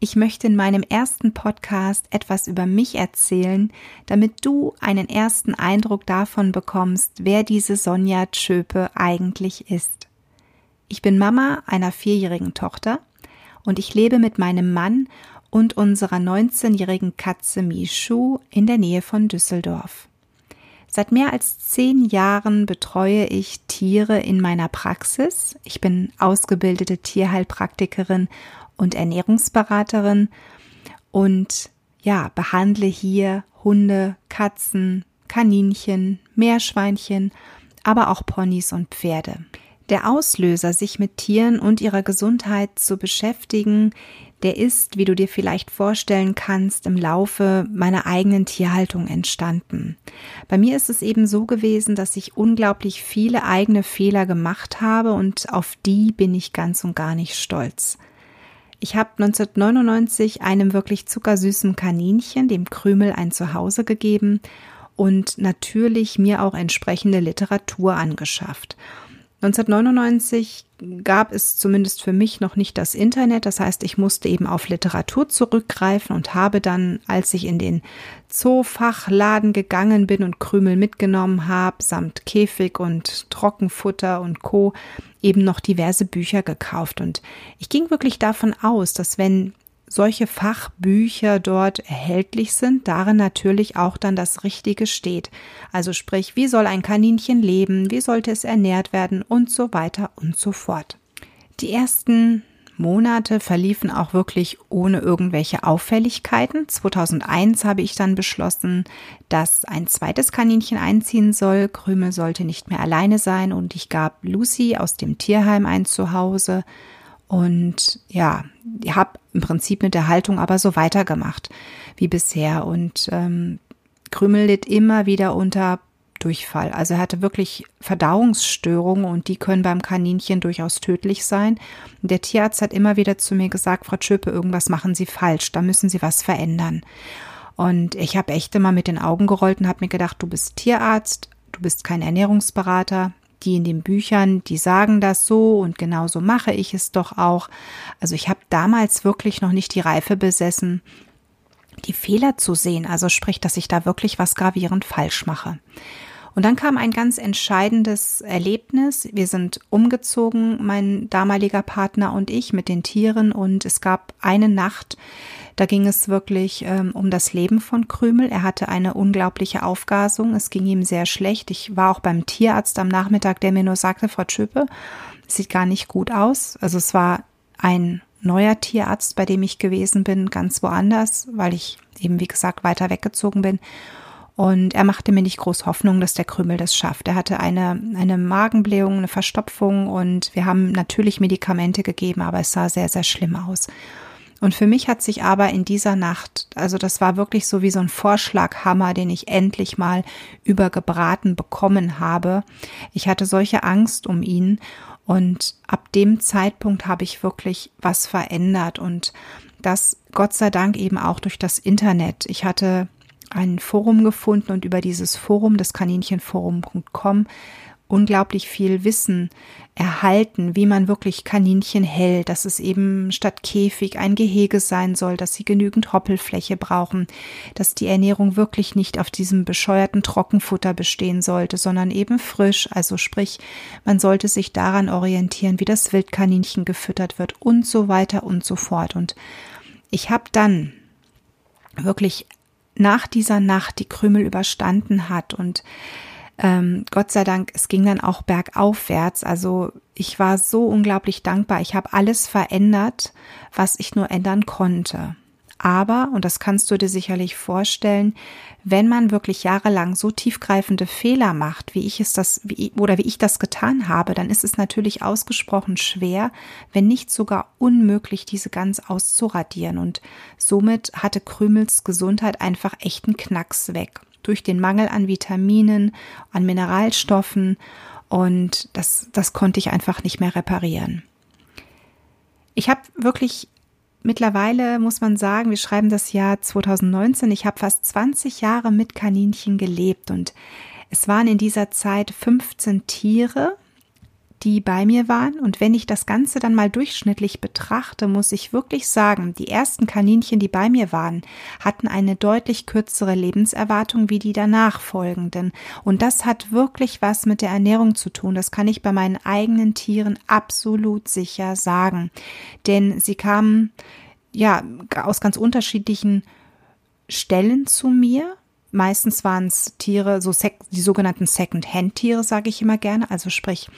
Ich möchte in meinem ersten Podcast etwas über mich erzählen, damit du einen ersten Eindruck davon bekommst, wer diese Sonja Tschöpe eigentlich ist. Ich bin Mama einer vierjährigen Tochter und ich lebe mit meinem Mann und unserer 19-jährigen Katze Mishu in der Nähe von Düsseldorf. Seit mehr als zehn Jahren betreue ich Tiere in meiner Praxis. Ich bin ausgebildete Tierheilpraktikerin und Ernährungsberaterin und ja, behandle hier Hunde, Katzen, Kaninchen, Meerschweinchen, aber auch Ponys und Pferde. Der Auslöser, sich mit Tieren und ihrer Gesundheit zu beschäftigen, der ist, wie du dir vielleicht vorstellen kannst, im Laufe meiner eigenen Tierhaltung entstanden. Bei mir ist es eben so gewesen, dass ich unglaublich viele eigene Fehler gemacht habe und auf die bin ich ganz und gar nicht stolz. Ich habe 1999 einem wirklich zuckersüßen Kaninchen, dem Krümel, ein Zuhause gegeben und natürlich mir auch entsprechende Literatur angeschafft. 1999 gab es zumindest für mich noch nicht das Internet. Das heißt, ich musste eben auf Literatur zurückgreifen und habe dann, als ich in den Zoofachladen gegangen bin und Krümel mitgenommen habe, samt Käfig und Trockenfutter und Co., eben noch diverse Bücher gekauft. Und ich ging wirklich davon aus, dass wenn solche Fachbücher dort erhältlich sind, darin natürlich auch dann das Richtige steht. Also sprich, wie soll ein Kaninchen leben, wie sollte es ernährt werden und so weiter und so fort. Die ersten Monate verliefen auch wirklich ohne irgendwelche Auffälligkeiten. 2001 habe ich dann beschlossen, dass ein zweites Kaninchen einziehen soll. Krümel sollte nicht mehr alleine sein und ich gab Lucy aus dem Tierheim ein Zuhause. Und ja, ich habe im Prinzip mit der Haltung aber so weitergemacht wie bisher. Und ähm, Krümel litt immer wieder unter Durchfall. Also er hatte wirklich Verdauungsstörungen und die können beim Kaninchen durchaus tödlich sein. Und der Tierarzt hat immer wieder zu mir gesagt, Frau Schöpe, irgendwas machen Sie falsch, da müssen Sie was verändern. Und ich habe echt immer mit den Augen gerollt und habe mir gedacht, du bist Tierarzt, du bist kein Ernährungsberater, die in den Büchern, die sagen das so und genauso mache ich es doch auch. Also ich habe damals wirklich noch nicht die Reife besessen, die Fehler zu sehen, also sprich, dass ich da wirklich was gravierend falsch mache. Und dann kam ein ganz entscheidendes Erlebnis. Wir sind umgezogen, mein damaliger Partner und ich mit den Tieren und es gab eine Nacht, da ging es wirklich ähm, um das Leben von Krümel. Er hatte eine unglaubliche Aufgasung. Es ging ihm sehr schlecht. Ich war auch beim Tierarzt am Nachmittag, der mir nur sagte, Frau Schöpe, sieht gar nicht gut aus. Also es war ein neuer Tierarzt, bei dem ich gewesen bin, ganz woanders, weil ich eben, wie gesagt, weiter weggezogen bin. Und er machte mir nicht groß Hoffnung, dass der Krümel das schafft. Er hatte eine, eine Magenblähung, eine Verstopfung und wir haben natürlich Medikamente gegeben, aber es sah sehr, sehr schlimm aus. Und für mich hat sich aber in dieser Nacht, also das war wirklich so wie so ein Vorschlaghammer, den ich endlich mal übergebraten bekommen habe. Ich hatte solche Angst um ihn und ab dem Zeitpunkt habe ich wirklich was verändert und das Gott sei Dank eben auch durch das Internet. Ich hatte ein Forum gefunden und über dieses Forum, das Kaninchenforum.com, unglaublich viel Wissen erhalten, wie man wirklich Kaninchen hält, dass es eben statt Käfig ein Gehege sein soll, dass sie genügend Hoppelfläche brauchen, dass die Ernährung wirklich nicht auf diesem bescheuerten Trockenfutter bestehen sollte, sondern eben frisch, also sprich, man sollte sich daran orientieren, wie das Wildkaninchen gefüttert wird und so weiter und so fort. Und ich habe dann wirklich nach dieser Nacht die Krümel überstanden hat und ähm, Gott sei Dank, es ging dann auch bergaufwärts. Also ich war so unglaublich dankbar. Ich habe alles verändert, was ich nur ändern konnte. Aber, und das kannst du dir sicherlich vorstellen, wenn man wirklich jahrelang so tiefgreifende Fehler macht, wie ich es das, wie, oder wie ich das getan habe, dann ist es natürlich ausgesprochen schwer, wenn nicht sogar unmöglich, diese ganz auszuradieren. Und somit hatte Krümels Gesundheit einfach echten Knacks weg. Durch den Mangel an Vitaminen, an Mineralstoffen und das, das konnte ich einfach nicht mehr reparieren. Ich habe wirklich Mittlerweile muss man sagen, wir schreiben das Jahr 2019. Ich habe fast 20 Jahre mit Kaninchen gelebt und es waren in dieser Zeit 15 Tiere, die bei mir waren. Und wenn ich das Ganze dann mal durchschnittlich betrachte, muss ich wirklich sagen, die ersten Kaninchen, die bei mir waren, hatten eine deutlich kürzere Lebenserwartung wie die danach folgenden. Und das hat wirklich was mit der Ernährung zu tun. Das kann ich bei meinen eigenen Tieren absolut sicher sagen. Denn sie kamen, ja, aus ganz unterschiedlichen Stellen zu mir Meistens waren es Tiere, so die sogenannten Second-Hand-Tiere, sage ich immer gerne, also sprich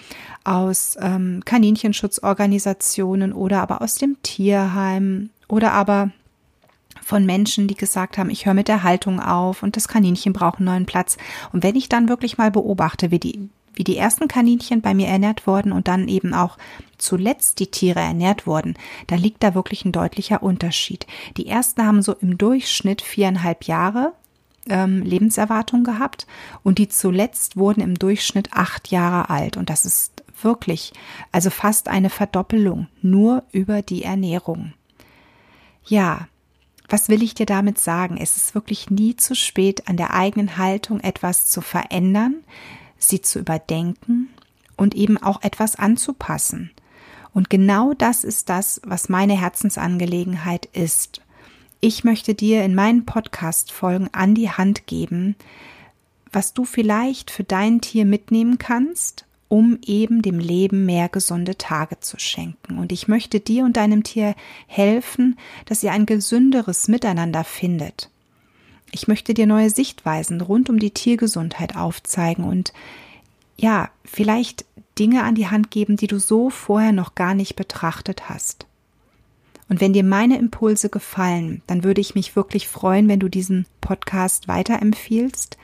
aus ähm, Kaninchenschutzorganisationen oder aber aus dem Tierheim oder aber von Menschen, die gesagt haben, ich höre mit der Haltung auf und das Kaninchen braucht einen neuen Platz. Und wenn ich dann wirklich mal beobachte, wie die, wie die ersten Kaninchen bei mir ernährt wurden und dann eben auch zuletzt die Tiere ernährt wurden, da liegt da wirklich ein deutlicher Unterschied. Die ersten haben so im Durchschnitt viereinhalb Jahre ähm, Lebenserwartung gehabt und die zuletzt wurden im Durchschnitt acht Jahre alt. Und das ist wirklich, also fast eine Verdoppelung nur über die Ernährung. Ja, was will ich dir damit sagen? Es ist wirklich nie zu spät, an der eigenen Haltung etwas zu verändern, sie zu überdenken und eben auch etwas anzupassen. Und genau das ist das, was meine Herzensangelegenheit ist. Ich möchte dir in meinen Podcast-Folgen an die Hand geben, was du vielleicht für dein Tier mitnehmen kannst, um eben dem Leben mehr gesunde Tage zu schenken. Und ich möchte dir und deinem Tier helfen, dass ihr ein gesünderes Miteinander findet. Ich möchte dir neue Sichtweisen rund um die Tiergesundheit aufzeigen und ja, vielleicht Dinge an die Hand geben, die du so vorher noch gar nicht betrachtet hast. Und wenn dir meine Impulse gefallen, dann würde ich mich wirklich freuen, wenn du diesen Podcast weiterempfiehlst.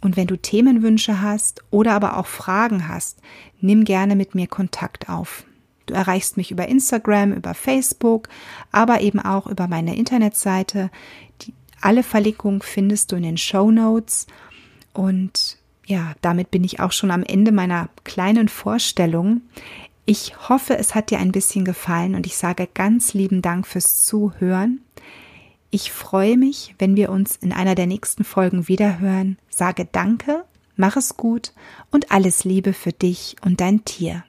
Und wenn du Themenwünsche hast oder aber auch Fragen hast, nimm gerne mit mir Kontakt auf. Du erreichst mich über Instagram, über Facebook, aber eben auch über meine Internetseite. Die, alle Verlinkungen findest du in den Show Notes. Und ja, damit bin ich auch schon am Ende meiner kleinen Vorstellung. Ich hoffe, es hat dir ein bisschen gefallen und ich sage ganz lieben Dank fürs Zuhören. Ich freue mich, wenn wir uns in einer der nächsten Folgen wiederhören. Sage Danke, mach es gut und alles Liebe für dich und dein Tier.